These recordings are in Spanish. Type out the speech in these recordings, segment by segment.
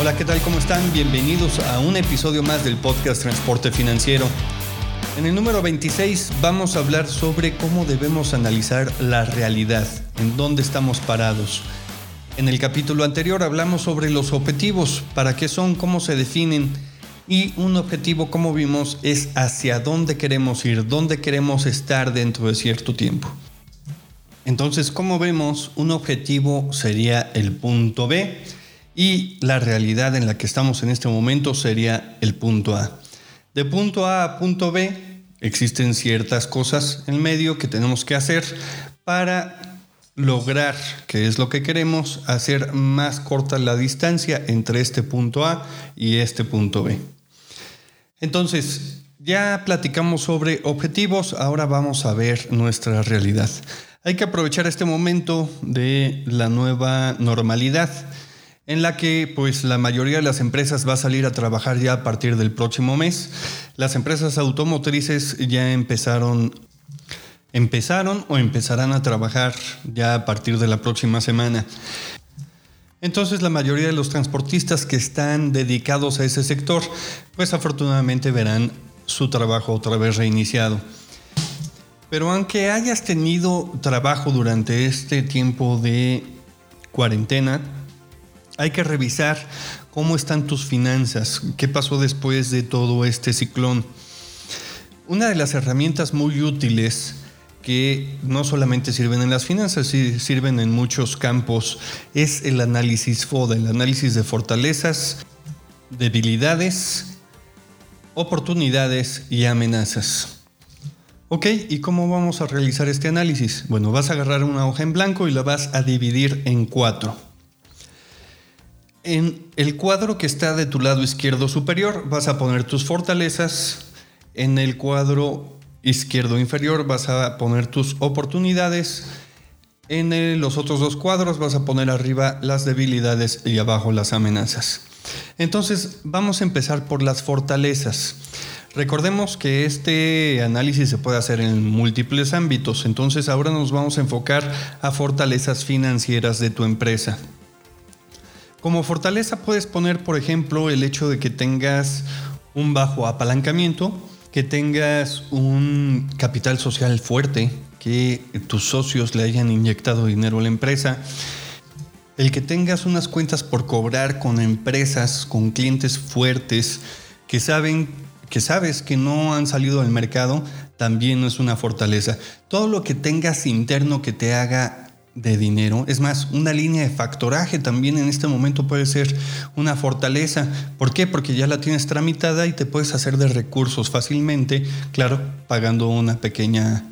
Hola, ¿qué tal? ¿Cómo están? Bienvenidos a un episodio más del podcast Transporte Financiero. En el número 26 vamos a hablar sobre cómo debemos analizar la realidad, en dónde estamos parados. En el capítulo anterior hablamos sobre los objetivos, para qué son, cómo se definen y un objetivo, como vimos, es hacia dónde queremos ir, dónde queremos estar dentro de cierto tiempo. Entonces, como vemos, un objetivo sería el punto B y la realidad en la que estamos en este momento sería el punto A. De punto A a punto B existen ciertas cosas en medio que tenemos que hacer para lograr, que es lo que queremos, hacer más corta la distancia entre este punto A y este punto B. Entonces, ya platicamos sobre objetivos, ahora vamos a ver nuestra realidad. Hay que aprovechar este momento de la nueva normalidad en la que pues la mayoría de las empresas va a salir a trabajar ya a partir del próximo mes. Las empresas automotrices ya empezaron empezaron o empezarán a trabajar ya a partir de la próxima semana. Entonces la mayoría de los transportistas que están dedicados a ese sector, pues afortunadamente verán su trabajo otra vez reiniciado. Pero aunque hayas tenido trabajo durante este tiempo de cuarentena, hay que revisar cómo están tus finanzas, qué pasó después de todo este ciclón. Una de las herramientas muy útiles que no solamente sirven en las finanzas, sirven en muchos campos, es el análisis FODA, el análisis de fortalezas, debilidades, oportunidades y amenazas. Ok, ¿y cómo vamos a realizar este análisis? Bueno, vas a agarrar una hoja en blanco y la vas a dividir en cuatro. En el cuadro que está de tu lado izquierdo superior vas a poner tus fortalezas. En el cuadro izquierdo inferior vas a poner tus oportunidades. En los otros dos cuadros vas a poner arriba las debilidades y abajo las amenazas. Entonces vamos a empezar por las fortalezas. Recordemos que este análisis se puede hacer en múltiples ámbitos, entonces ahora nos vamos a enfocar a fortalezas financieras de tu empresa. Como fortaleza puedes poner, por ejemplo, el hecho de que tengas un bajo apalancamiento, que tengas un capital social fuerte, que tus socios le hayan inyectado dinero a la empresa, el que tengas unas cuentas por cobrar con empresas, con clientes fuertes que saben que sabes que no han salido al mercado, también es una fortaleza. Todo lo que tengas interno que te haga de dinero. Es más, una línea de factoraje también en este momento puede ser una fortaleza. ¿Por qué? Porque ya la tienes tramitada y te puedes hacer de recursos fácilmente, claro, pagando una pequeña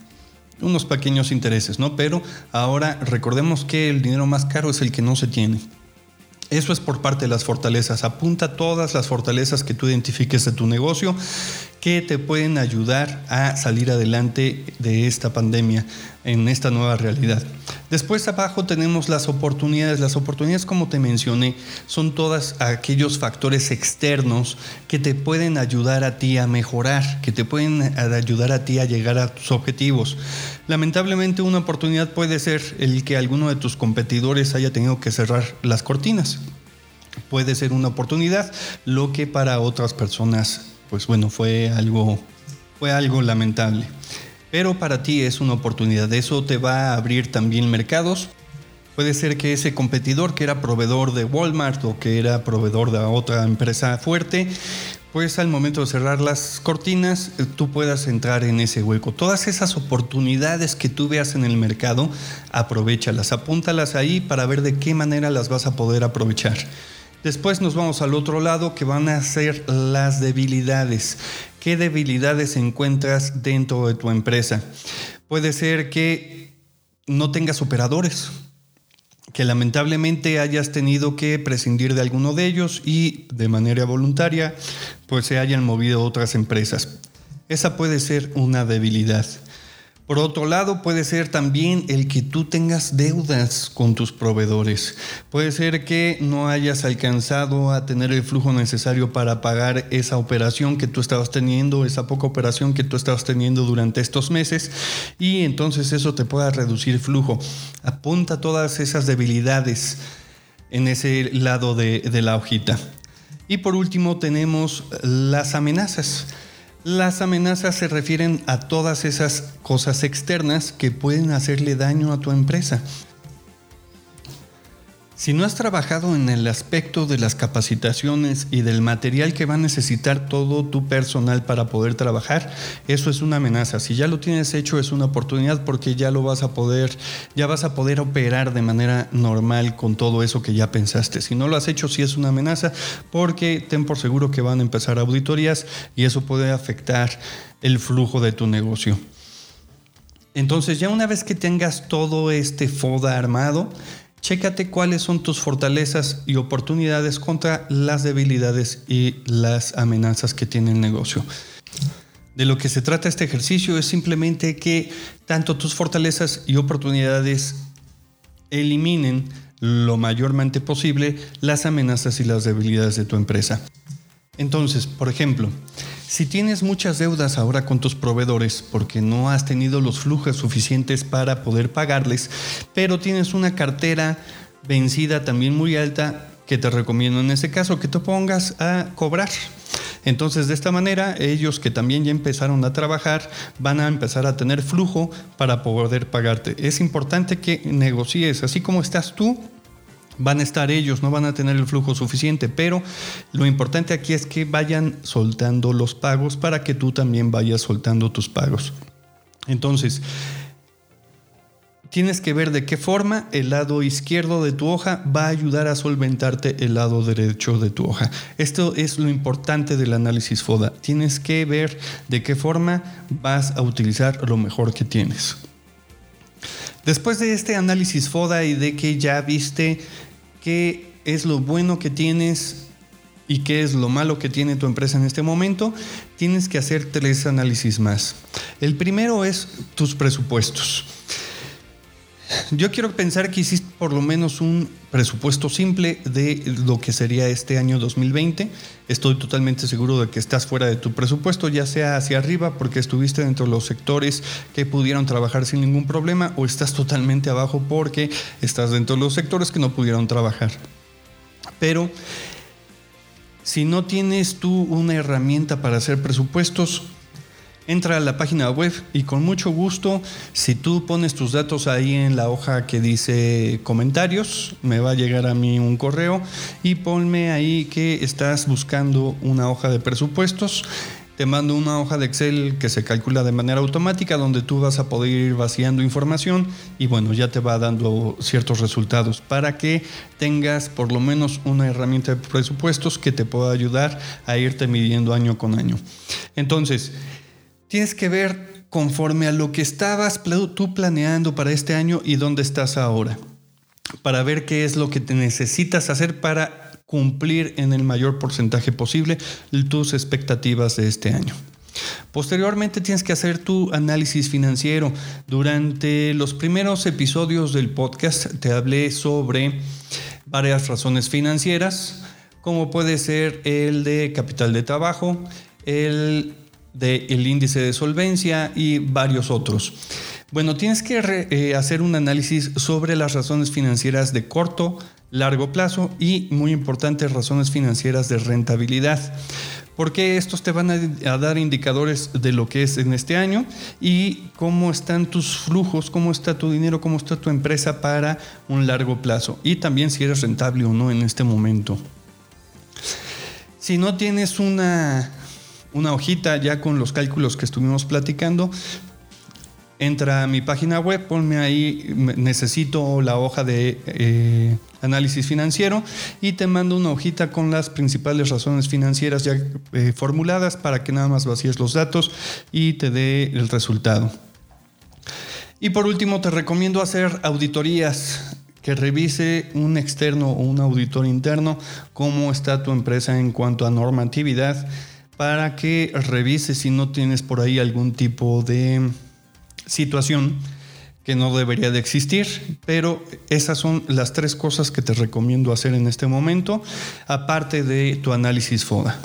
unos pequeños intereses, ¿no? Pero ahora recordemos que el dinero más caro es el que no se tiene. Eso es por parte de las fortalezas. Apunta todas las fortalezas que tú identifiques de tu negocio que te pueden ayudar a salir adelante de esta pandemia, en esta nueva realidad. Después abajo tenemos las oportunidades. Las oportunidades, como te mencioné, son todos aquellos factores externos que te pueden ayudar a ti a mejorar, que te pueden ayudar a ti a llegar a tus objetivos. Lamentablemente una oportunidad puede ser el que alguno de tus competidores haya tenido que cerrar las cortinas. Puede ser una oportunidad, lo que para otras personas pues bueno, fue algo, fue algo lamentable. Pero para ti es una oportunidad, eso te va a abrir también mercados. Puede ser que ese competidor que era proveedor de Walmart o que era proveedor de otra empresa fuerte, pues al momento de cerrar las cortinas, eh, tú puedas entrar en ese hueco. Todas esas oportunidades que tú veas en el mercado, aprovechalas, apúntalas ahí para ver de qué manera las vas a poder aprovechar. Después nos vamos al otro lado que van a ser las debilidades. ¿Qué debilidades encuentras dentro de tu empresa? Puede ser que no tengas operadores, que lamentablemente hayas tenido que prescindir de alguno de ellos y de manera voluntaria pues se hayan movido otras empresas. Esa puede ser una debilidad. Por otro lado, puede ser también el que tú tengas deudas con tus proveedores. Puede ser que no hayas alcanzado a tener el flujo necesario para pagar esa operación que tú estabas teniendo, esa poca operación que tú estabas teniendo durante estos meses y entonces eso te pueda reducir flujo. Apunta todas esas debilidades en ese lado de, de la hojita. Y por último tenemos las amenazas. Las amenazas se refieren a todas esas cosas externas que pueden hacerle daño a tu empresa. Si no has trabajado en el aspecto de las capacitaciones y del material que va a necesitar todo tu personal para poder trabajar, eso es una amenaza. Si ya lo tienes hecho es una oportunidad porque ya lo vas a poder, ya vas a poder operar de manera normal con todo eso que ya pensaste. Si no lo has hecho sí es una amenaza porque ten por seguro que van a empezar auditorías y eso puede afectar el flujo de tu negocio. Entonces ya una vez que tengas todo este FODA armado, Chécate cuáles son tus fortalezas y oportunidades contra las debilidades y las amenazas que tiene el negocio. De lo que se trata este ejercicio es simplemente que tanto tus fortalezas y oportunidades eliminen lo mayormente posible las amenazas y las debilidades de tu empresa. Entonces, por ejemplo, si tienes muchas deudas ahora con tus proveedores porque no has tenido los flujos suficientes para poder pagarles, pero tienes una cartera vencida también muy alta, que te recomiendo en ese caso que te pongas a cobrar. Entonces, de esta manera, ellos que también ya empezaron a trabajar van a empezar a tener flujo para poder pagarte. Es importante que negocies, así como estás tú, van a estar ellos, no van a tener el flujo suficiente, pero lo importante aquí es que vayan soltando los pagos para que tú también vayas soltando tus pagos. Entonces, tienes que ver de qué forma el lado izquierdo de tu hoja va a ayudar a solventarte el lado derecho de tu hoja. Esto es lo importante del análisis FODA. Tienes que ver de qué forma vas a utilizar lo mejor que tienes. Después de este análisis FODA y de que ya viste qué es lo bueno que tienes y qué es lo malo que tiene tu empresa en este momento, tienes que hacer tres análisis más. El primero es tus presupuestos. Yo quiero pensar que hiciste por lo menos un presupuesto simple de lo que sería este año 2020. Estoy totalmente seguro de que estás fuera de tu presupuesto, ya sea hacia arriba porque estuviste dentro de los sectores que pudieron trabajar sin ningún problema o estás totalmente abajo porque estás dentro de los sectores que no pudieron trabajar. Pero si no tienes tú una herramienta para hacer presupuestos, entra a la página web y con mucho gusto, si tú pones tus datos ahí en la hoja que dice comentarios, me va a llegar a mí un correo y ponme ahí que estás buscando una hoja de presupuestos. Te mando una hoja de Excel que se calcula de manera automática donde tú vas a poder ir vaciando información y bueno, ya te va dando ciertos resultados para que tengas por lo menos una herramienta de presupuestos que te pueda ayudar a irte midiendo año con año. Entonces, tienes que ver conforme a lo que estabas tú planeando para este año y dónde estás ahora, para ver qué es lo que te necesitas hacer para cumplir en el mayor porcentaje posible tus expectativas de este año. Posteriormente tienes que hacer tu análisis financiero. Durante los primeros episodios del podcast te hablé sobre varias razones financieras, como puede ser el de capital de trabajo, el del índice de solvencia y varios otros. Bueno, tienes que eh, hacer un análisis sobre las razones financieras de corto, largo plazo y, muy importantes, razones financieras de rentabilidad. Porque estos te van a, dar indicadores de lo que es en este año y cómo están tus flujos, cómo está tu dinero, cómo está tu empresa para un largo plazo. Y también si eres rentable o no en este momento. Si no tienes una una hojita ya con los cálculos que estuvimos platicando. Entra a mi página web, ponme ahí, necesito la hoja de eh, análisis financiero y te mando una hojita con las principales razones financieras ya eh, formuladas para que nada más vacíes los datos y te dé el resultado. Y por último, te recomiendo hacer auditorías que revise un externo o un auditor interno cómo está tu empresa en cuanto a normatividad para que revises si no tienes por ahí algún tipo de situación que no debería de existir, pero esas son las tres cosas que te recomiendo hacer en este momento, aparte de tu análisis FODA.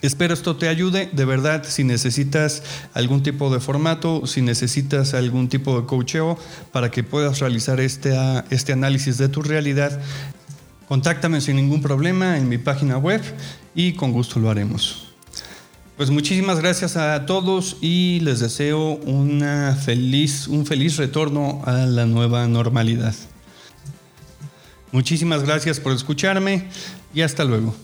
Espero esto te ayude, de verdad, si necesitas algún tipo de formato, si necesitas algún tipo de coacheo para que puedas realizar este, este análisis de tu realidad, Contáctame sin ningún problema en mi página web y con gusto lo haremos. Pues muchísimas gracias a todos y les deseo una feliz, un feliz retorno a la nueva normalidad. Muchísimas gracias por escucharme y hasta luego.